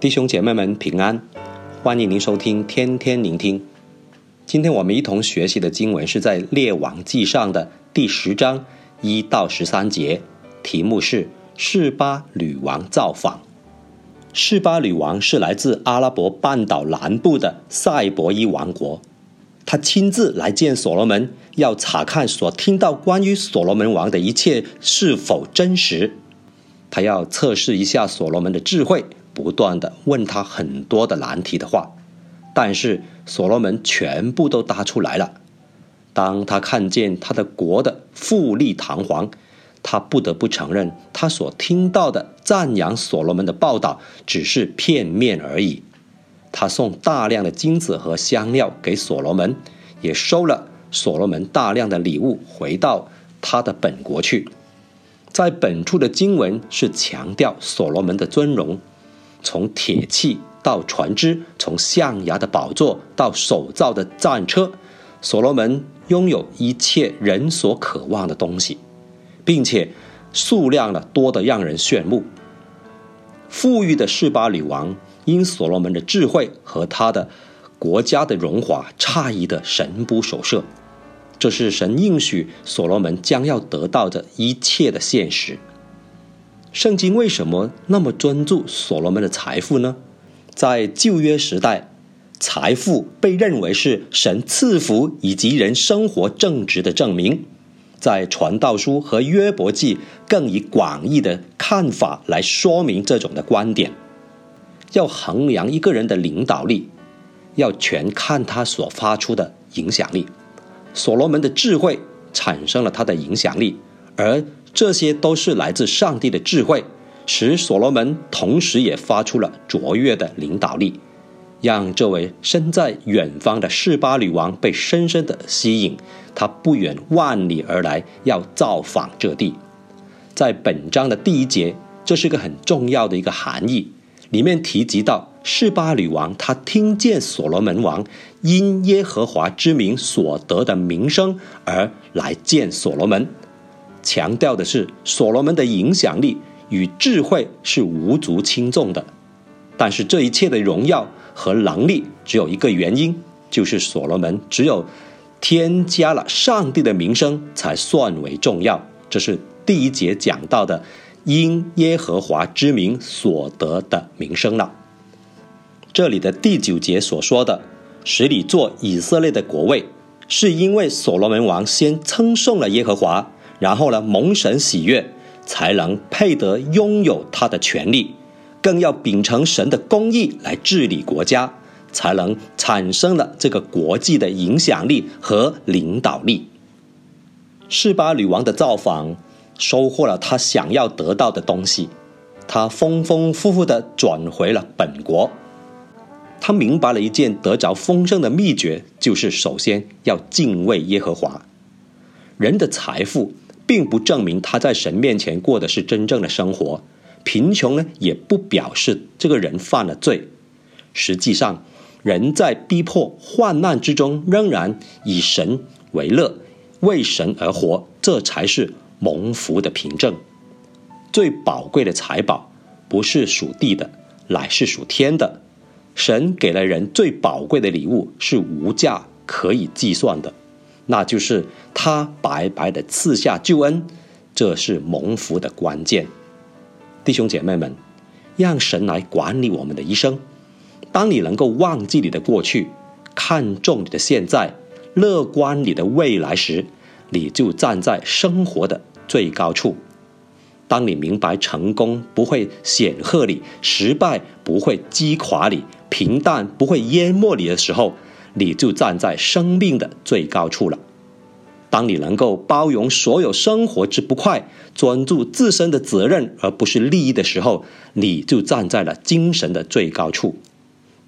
弟兄姐妹们平安，欢迎您收听天天聆听。今天我们一同学习的经文是在《列王纪上》的第十章一到十三节，题目是“示巴女王造访”。示巴女王是来自阿拉伯半岛南部的塞伯伊王国，她亲自来见所罗门，要查看所听到关于所罗门王的一切是否真实。她要测试一下所罗门的智慧。不断的问他很多的难题的话，但是所罗门全部都答出来了。当他看见他的国的富丽堂皇，他不得不承认，他所听到的赞扬所罗门的报道只是片面而已。他送大量的金子和香料给所罗门，也收了所罗门大量的礼物，回到他的本国去。在本处的经文是强调所罗门的尊荣。从铁器到船只，从象牙的宝座到手造的战车，所罗门拥有一切人所渴望的东西，并且数量呢多得让人炫目。富裕的示巴女王因所罗门的智慧和他的国家的荣华，诧异的神不守舍。这是神应许所罗门将要得到的一切的现实。圣经为什么那么专注所罗门的财富呢？在旧约时代，财富被认为是神赐福以及人生活正直的证明。在传道书和约伯记，更以广义的看法来说明这种的观点。要衡量一个人的领导力，要全看他所发出的影响力。所罗门的智慧产生了他的影响力，而这些都是来自上帝的智慧，使所罗门同时也发出了卓越的领导力，让这位身在远方的示巴女王被深深的吸引。她不远万里而来，要造访这地。在本章的第一节，这是个很重要的一个含义，里面提及到示巴女王，她听见所罗门王因耶和华之名所得的名声而来见所罗门。强调的是，所罗门的影响力与智慧是无足轻重的，但是这一切的荣耀和能力只有一个原因，就是所罗门只有添加了上帝的名声才算为重要。这是第一节讲到的，因耶和华之名所得的名声了。这里的第九节所说的，使你做以色列的国位，是因为所罗门王先称颂了耶和华。然后呢，蒙神喜悦，才能配得拥有他的权利，更要秉承神的公义来治理国家，才能产生了这个国际的影响力和领导力。示巴女王的造访，收获了她想要得到的东西，她丰丰富富地转回了本国。她明白了一件得着丰盛的秘诀，就是首先要敬畏耶和华。人的财富。并不证明他在神面前过的是真正的生活，贫穷呢也不表示这个人犯了罪。实际上，人在逼迫患难之中，仍然以神为乐，为神而活，这才是蒙福的凭证。最宝贵的财宝不是属地的，乃是属天的。神给了人最宝贵的礼物，是无价可以计算的。那就是他白白的赐下救恩，这是蒙福的关键。弟兄姐妹们，让神来管理我们的一生。当你能够忘记你的过去，看重你的现在，乐观你的未来时，你就站在生活的最高处。当你明白成功不会显赫你，失败不会击垮你，平淡不会淹没你的时候，你就站在生命的最高处了。当你能够包容所有生活之不快，专注自身的责任而不是利益的时候，你就站在了精神的最高处。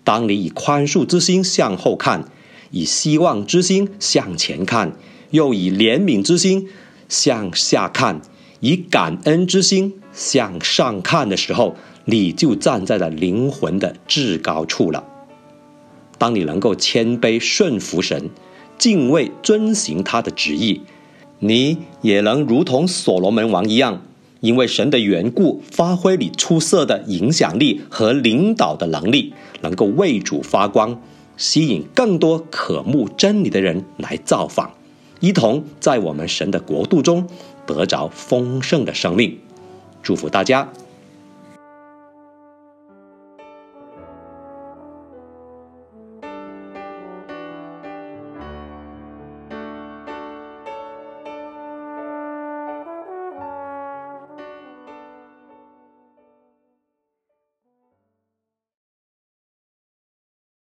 当你以宽恕之心向后看，以希望之心向前看，又以怜悯之心向下看，以感恩之心向上看的时候，你就站在了灵魂的至高处了。当你能够谦卑顺服神，敬畏遵行他的旨意，你也能如同所罗门王一样，因为神的缘故，发挥你出色的影响力和领导的能力，能够为主发光，吸引更多渴慕真理的人来造访，一同在我们神的国度中得着丰盛的生命。祝福大家